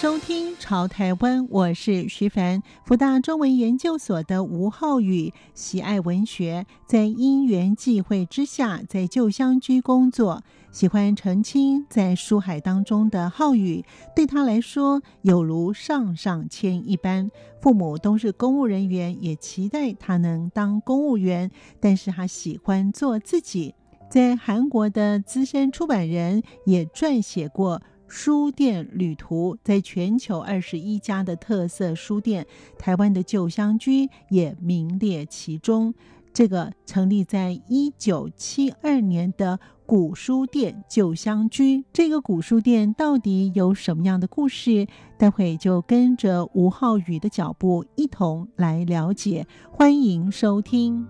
收听《潮台湾》，我是徐凡。福大中文研究所的吴浩宇喜爱文学，在因缘际会之下，在旧香居工作。喜欢澄清在书海当中的浩宇，对他来说有如上上签一般。父母都是公务人员，也期待他能当公务员，但是他喜欢做自己。在韩国的资深出版人，也撰写过。书店旅途，在全球二十一家的特色书店，台湾的旧香居也名列其中。这个成立在一九七二年的古书店旧香居，这个古书店到底有什么样的故事？待会就跟着吴浩宇的脚步一同来了解。欢迎收听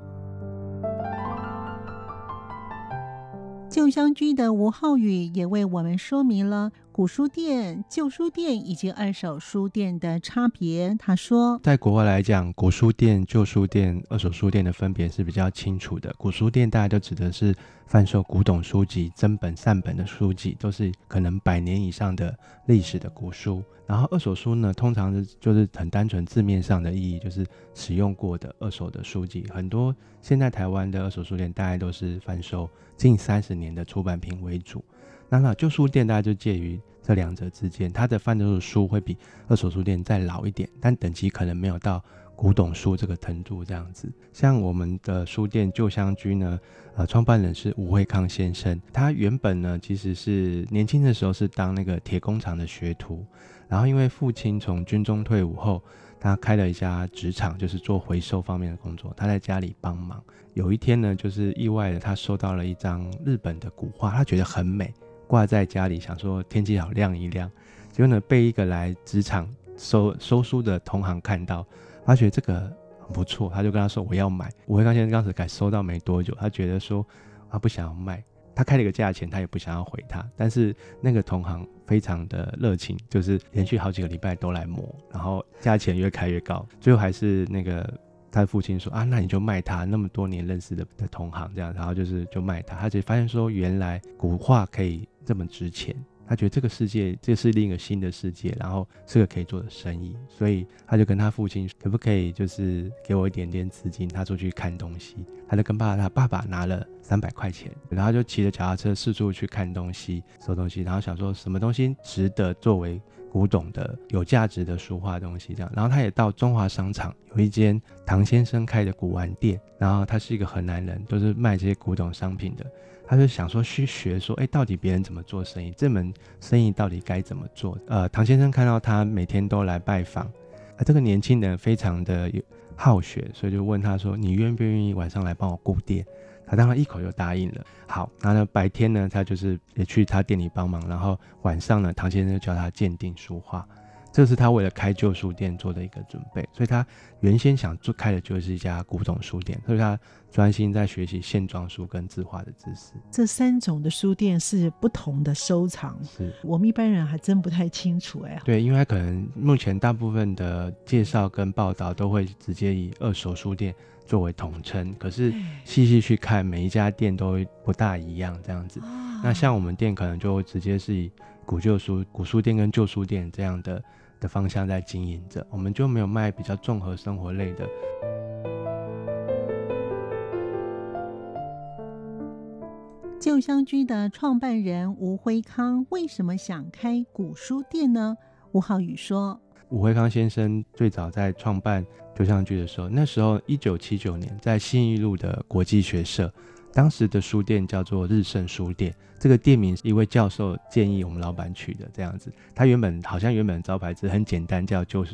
旧香居的吴浩宇也为我们说明了。古书店、旧书店以及二手书店的差别，他说，在国外来讲，古书店、旧书店、二手书店的分别是比较清楚的。古书店大家都指的是贩售古董书籍、真本、善本的书籍，都是可能百年以上的历史的古书。然后二手书呢，通常是就是很单纯字面上的意义，就是使用过的二手的书籍。很多现在台湾的二手书店，大概都是贩售近三十年的出版品为主。那那旧书店大概就介于这两者之间，他的贩售的书会比二手书店再老一点，但等级可能没有到古董书这个程度这样子。像我们的书店旧香居呢，呃，创办人是吴惠康先生，他原本呢其实是年轻的时候是当那个铁工厂的学徒，然后因为父亲从军中退伍后，他开了一家纸厂，就是做回收方面的工作，他在家里帮忙。有一天呢，就是意外的他收到了一张日本的古画，他觉得很美。挂在家里，想说天气好晾一晾，结果呢被一个来职场收收书的同行看到，他觉得这个很不错，他就跟他说我要买。吴惠康先生当时才收到没多久，他觉得说他不想要卖，他开了一个价钱，他也不想要回他。但是那个同行非常的热情，就是连续好几个礼拜都来磨，然后价钱越开越高，最后还是那个。他父亲说啊，那你就卖他那么多年认识的的同行这样，然后就是就卖他。他就发现说，原来古画可以这么值钱。他觉得这个世界这是另一个新的世界，然后是个可以做的生意，所以他就跟他父亲可不可以就是给我一点点资金，他出去看东西。他就跟爸爸他爸爸拿了三百块钱，然后就骑着脚踏车四处去看东西、收东西，然后想说什么东西值得作为。古董的有价值的书画东西，这样，然后他也到中华商场有一间唐先生开的古玩店，然后他是一个河南人，都是卖这些古董商品的，他就想说去学说，哎，到底别人怎么做生意，这门生意到底该怎么做？呃，唐先生看到他每天都来拜访，呃，这个年轻人非常的有好学，所以就问他说，你愿不愿意晚上来帮我顾店？他当然一口就答应了。好，那呢，白天呢，他就是也去他店里帮忙，然后晚上呢，唐先生就教他鉴定书画。这是他为了开旧书店做的一个准备，所以他原先想做开的就是一家古董书店，所以他专心在学习线装书跟字画的知识。这三种的书店是不同的收藏，是我们一般人还真不太清楚哎。对，因为可能目前大部分的介绍跟报道都会直接以二手书店作为统称，可是细细去看每一家店都不大一样这样子。那像我们店可能就直接是以古旧书、古书店跟旧书店这样的。的方向在经营着，我们就没有卖比较综合生活类的。旧香居的创办人吴辉康为什么想开古书店呢？吴浩宇说：“吴辉康先生最早在创办旧香居的时候，那时候一九七九年在信义路的国际学社。”当时的书店叫做日盛书店，这个店名是一位教授建议我们老板取的，这样子。他原本好像原本的招牌字很简单，叫旧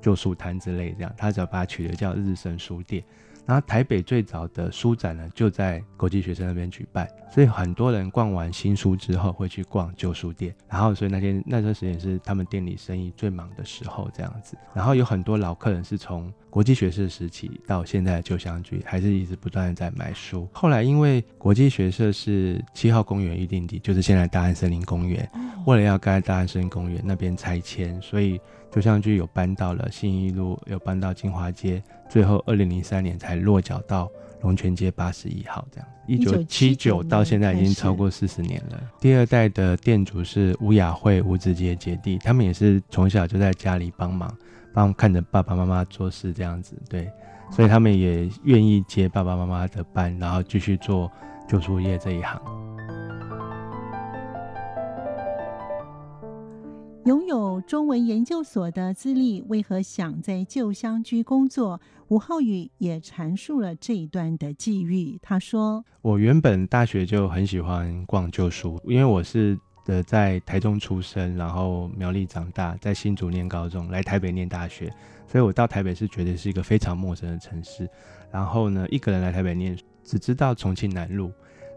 旧书摊之类这样，他只要把它取的叫日盛书店。然后台北最早的书展呢，就在国际学生那边举办，所以很多人逛完新书之后会去逛旧书店，然后所以那天那段时间是他们店里生意最忙的时候，这样子。然后有很多老客人是从国际学社时期到现在的旧香居，还是一直不断的在买书。后来因为国际学社是七号公园预定地，就是现在大安森林公园，为了要盖大安森林公园那边拆迁，所以旧香居有搬到了信义路，有搬到金华街，最后二零零三年才落脚到龙泉街八十一号这样。一九七九到现在已经超过四十年了。第二代的店主是吴雅慧、吴子杰姐弟，他们也是从小就在家里帮忙。帮看着爸爸妈妈做事这样子，对，所以他们也愿意接爸爸妈妈的班，然后继续做旧书业这一行。拥有中文研究所的资历，为何想在旧香居工作？吴浩宇也阐述了这一段的际遇。他说：“我原本大学就很喜欢逛旧书，因为我是。”呃在台中出生，然后苗栗长大，在新竹念高中，来台北念大学，所以我到台北是觉得是一个非常陌生的城市。然后呢，一个人来台北念，只知道重庆南路。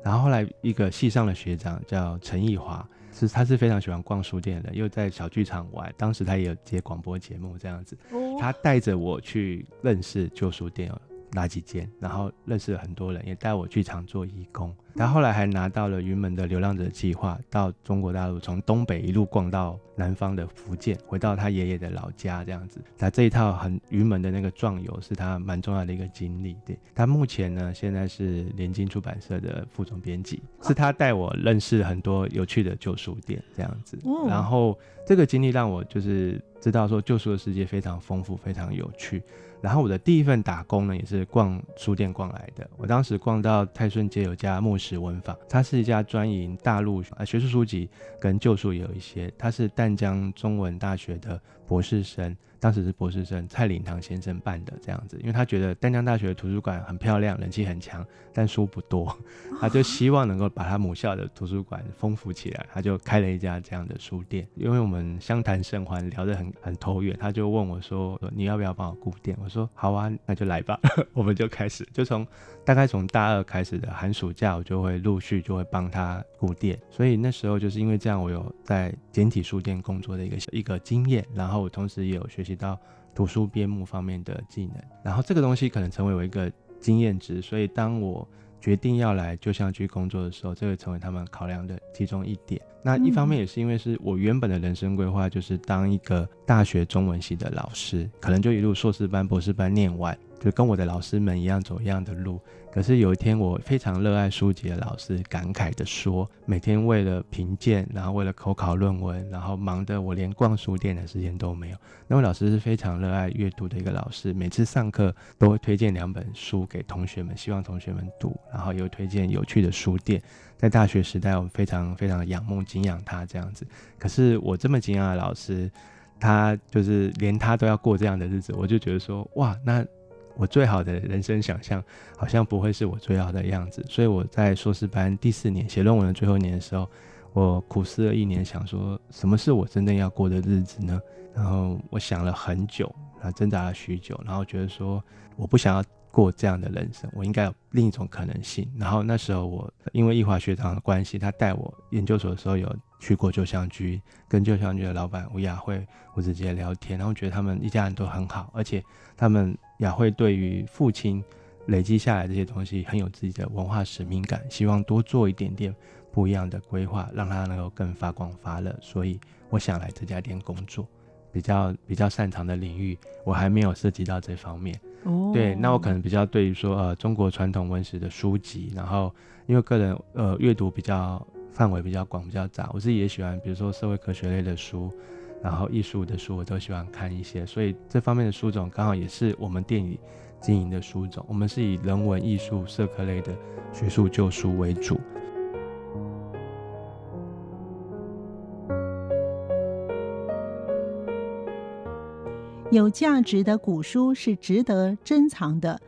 然后后来一个系上的学长叫陈义华，是他是非常喜欢逛书店的，又在小剧场玩，当时他也有接广播节目这样子，他带着我去认识旧书店哪几间，然后认识了很多人，也带我去常做义工。他后来还拿到了云门的流浪者计划，到中国大陆，从东北一路逛到南方的福建，回到他爷爷的老家这样子。那这一套很云门的那个壮游，是他蛮重要的一个经历。对，他目前呢，现在是联经出版社的副总编辑，是他带我认识很多有趣的旧书店这样子。然后这个经历让我就是知道说，旧书的世界非常丰富，非常有趣。然后我的第一份打工呢，也是逛书店逛来的。我当时逛到泰顺街有家木石文坊，它是一家专营大陆啊学术书籍跟旧书也有一些。它是淡江中文大学的博士生。当时是博士生蔡林堂先生办的这样子，因为他觉得丹江大学的图书馆很漂亮，人气很强，但书不多，他就希望能够把他母校的图书馆丰富起来，他就开了一家这样的书店。因为我们相谈甚欢，聊得很很投缘，他就问我说：“你要不要帮我顾店？”我说：“好啊，那就来吧。”我们就开始，就从大概从大二开始的寒暑假，我就会陆续就会帮他顾店。所以那时候就是因为这样，我有在简体书店工作的一个一个经验，然后我同时也有学习。到图书编目方面的技能，然后这个东西可能成为我一个经验值，所以当我决定要来旧香居工作的时候，这个成为他们考量的其中一点。那一方面也是因为是我原本的人生规划，就是当一个大学中文系的老师，可能就一路硕士班、博士班念完。就跟我的老师们一样走一样的路，可是有一天，我非常热爱书籍的老师感慨地说：“每天为了评鉴，然后为了口考论文，然后忙得我连逛书店的时间都没有。”那位老师是非常热爱阅读的一个老师，每次上课都会推荐两本书给同学们，希望同学们读，然后又推荐有趣的书店。在大学时代，我非常非常仰慕、敬仰他这样子。可是我这么敬仰的老师，他就是连他都要过这样的日子，我就觉得说：“哇，那。”我最好的人生想象，好像不会是我最好的样子，所以我在硕士班第四年写论文的最后一年的时候，我苦思了一年，想说什么是我真正要过的日子呢？然后我想了很久，啊，挣扎了许久，然后觉得说我不想要过这样的人生，我应该有另一种可能性。然后那时候我因为义华学长的关系，他带我研究所的时候有去过旧香居，跟旧香居的老板吴雅慧、吴子杰聊天，然后觉得他们一家人都很好，而且他们。雅慧对于父亲累积下来这些东西很有自己的文化使命感，希望多做一点点不一样的规划，让他能够更发光发热。所以我想来这家店工作，比较比较擅长的领域我还没有涉及到这方面。哦，对，那我可能比较对于说呃中国传统文史的书籍，然后因为个人呃阅读比较范围比较广比较杂，我自己也喜欢，比如说社会科学类的书。然后艺术的书我都喜欢看一些，所以这方面的书种刚好也是我们店里经营的书种。我们是以人文、艺术、社科类的学术旧书为主。有价值的古书是值得珍藏的。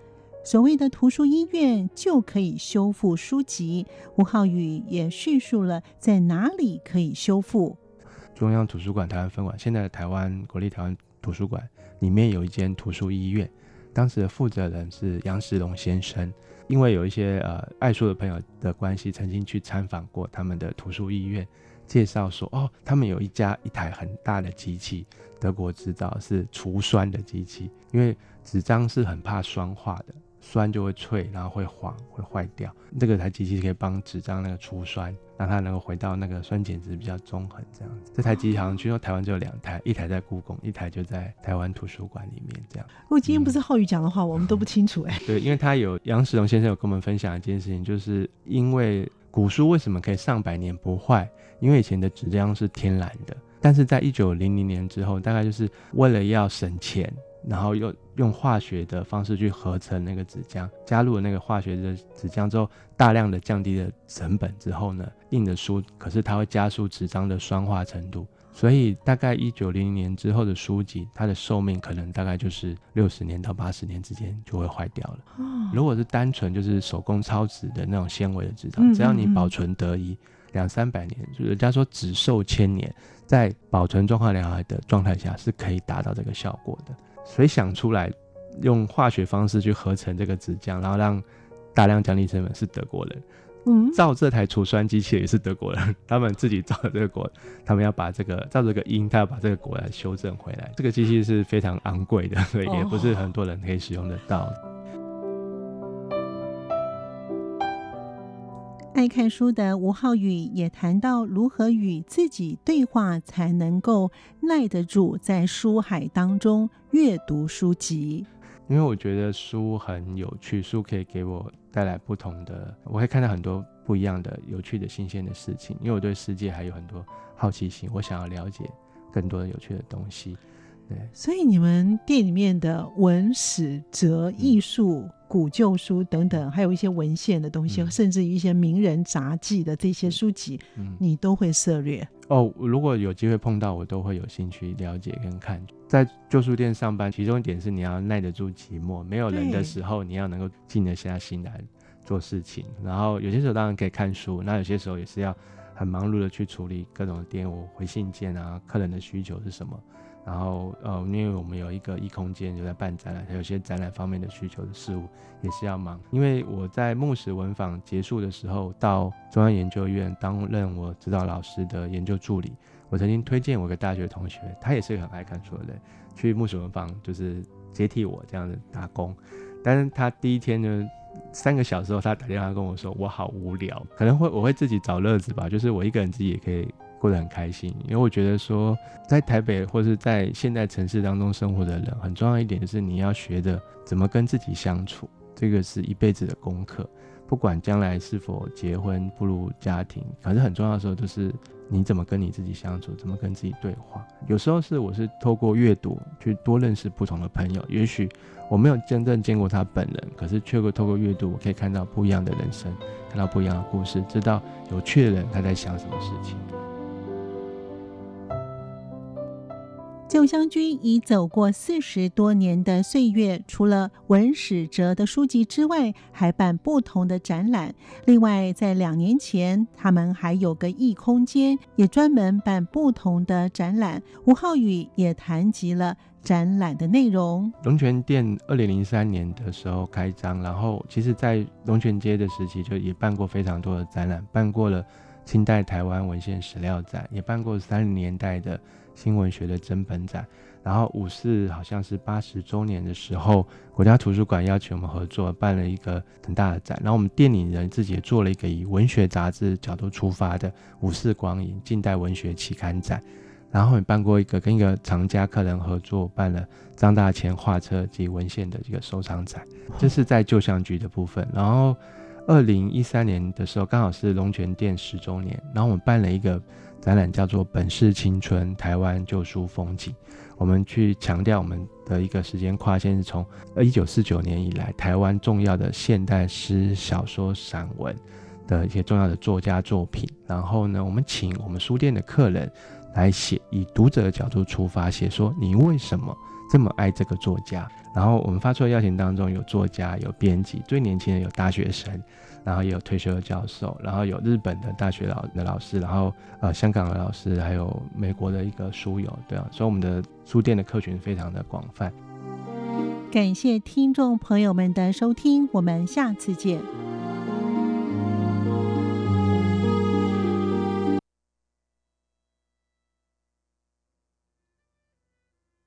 所谓的图书医院就可以修复书籍。吴浩宇也叙述了在哪里可以修复。中央图书馆台湾分馆，现在的台湾国立台湾图书馆里面有一间图书医院，当时的负责人是杨时龙先生，因为有一些呃爱书的朋友的关系，曾经去参访过他们的图书医院，介绍说哦，他们有一家一台很大的机器，德国制造，是除酸的机器，因为纸张是很怕酸化的。酸就会脆，然后会黄，会坏掉。这个台机器可以帮纸张那个除酸，让它能够回到那个酸碱值比较中和这样子。这台机器好像据说台湾只有两台，一台在故宫，一台就在台湾图书馆里面这样。如果今天不是浩宇讲的话，嗯、我们都不清楚哎。对，因为他有杨时龙先生有跟我们分享一件事情，就是因为古书为什么可以上百年不坏？因为以前的纸浆是天然的，但是在一九零零年之后，大概就是为了要省钱。然后又用化学的方式去合成那个纸浆，加入了那个化学的纸浆之后，大量的降低了成本之后呢，印的书可是它会加速纸张的酸化程度，所以大概一九零零年之后的书籍，它的寿命可能大概就是六十年到八十年之间就会坏掉了。如果是单纯就是手工抄纸的那种纤维的纸张，只要你保存得宜，两三百年，就人家说纸寿千年，在保存状况良好的状态下是可以达到这个效果的。谁想出来用化学方式去合成这个纸浆，然后让大量降低成本是德国人。嗯，造这台除酸机器也是德国人，他们自己造的这个果，他们要把这个造这个因，他要把这个果来修正回来。这个机器是非常昂贵的，所以也不是很多人可以使用得到。哦爱看书的吴浩宇也谈到如何与自己对话，才能够耐得住在书海当中阅读书籍。因为我觉得书很有趣，书可以给我带来不同的，我会看到很多不一样的、有趣的、新鲜的事情。因为我对世界还有很多好奇心，我想要了解更多的有趣的东西。对，所以你们店里面的文史哲艺术。嗯古旧书等等，还有一些文献的东西，嗯、甚至于一些名人杂记的这些书籍，嗯，你都会涉略哦。如果有机会碰到，我都会有兴趣了解跟看。在旧书店上班，其中一点是你要耐得住寂寞，没有人的时候，你要能够静得下心来做事情。然后有些时候当然可以看书，那有些时候也是要很忙碌的去处理各种店务、回信件啊，客人的需求是什么。然后，呃，因为我们有一个异空间，就在办展览，还有些展览方面的需求的事务也是要忙。因为我在木石文坊结束的时候，到中央研究院担任我指导老师的研究助理。我曾经推荐我一个大学同学，他也是很爱看书的人，去木石文坊就是接替我这样子打工。但是他第一天呢，三个小时后，他打电话跟我说：“我好无聊，可能会我会自己找乐子吧，就是我一个人自己也可以。”过得很开心，因为我觉得说，在台北或是在现代城市当中生活的人，很重要一点就是你要学的怎么跟自己相处，这个是一辈子的功课。不管将来是否结婚步入家庭，可是很重要的时候就是你怎么跟你自己相处，怎么跟自己对话。有时候是我是透过阅读去多认识不同的朋友，也许我没有真正见过他本人，可是却会透过阅读，我可以看到不一样的人生，看到不一样的故事，知道有趣的人他在想什么事情。旧香居已走过四十多年的岁月，除了文史哲的书籍之外，还办不同的展览。另外，在两年前，他们还有个异空间，也专门办不同的展览。吴浩宇也谈及了展览的内容。龙泉店二零零三年的时候开张，然后其实在龙泉街的时期就也办过非常多的展览，办过了清代台湾文献史料展，也办过三十年代的。新文学的珍本展，然后五四好像是八十周年的时候，国家图书馆邀请我们合作办了一个很大的展，然后我们店里人自己也做了一个以文学杂志角度出发的五四光影近代文学期刊展，然后也办过一个跟一个藏家客人合作办了张大千画册及文献的一个收藏展，这是在旧相局的部分。然后二零一三年的时候，刚好是龙泉店十周年，然后我们办了一个。展览叫做《本是青春：台湾旧书风景》，我们去强调我们的一个时间跨线是从呃一九四九年以来台湾重要的现代诗、小说、散文的一些重要的作家作品。然后呢，我们请我们书店的客人来写，以读者的角度出发，写说你为什么这么爱这个作家。然后我们发出的邀请当中有作家、有编辑，最年轻的有大学生。然后也有退休的教授，然后有日本的大学老的老师，然后呃香港的老师，还有美国的一个书友，对啊，所以我们的书店的客群非常的广泛。感谢听众朋友们的收听，我们下次见。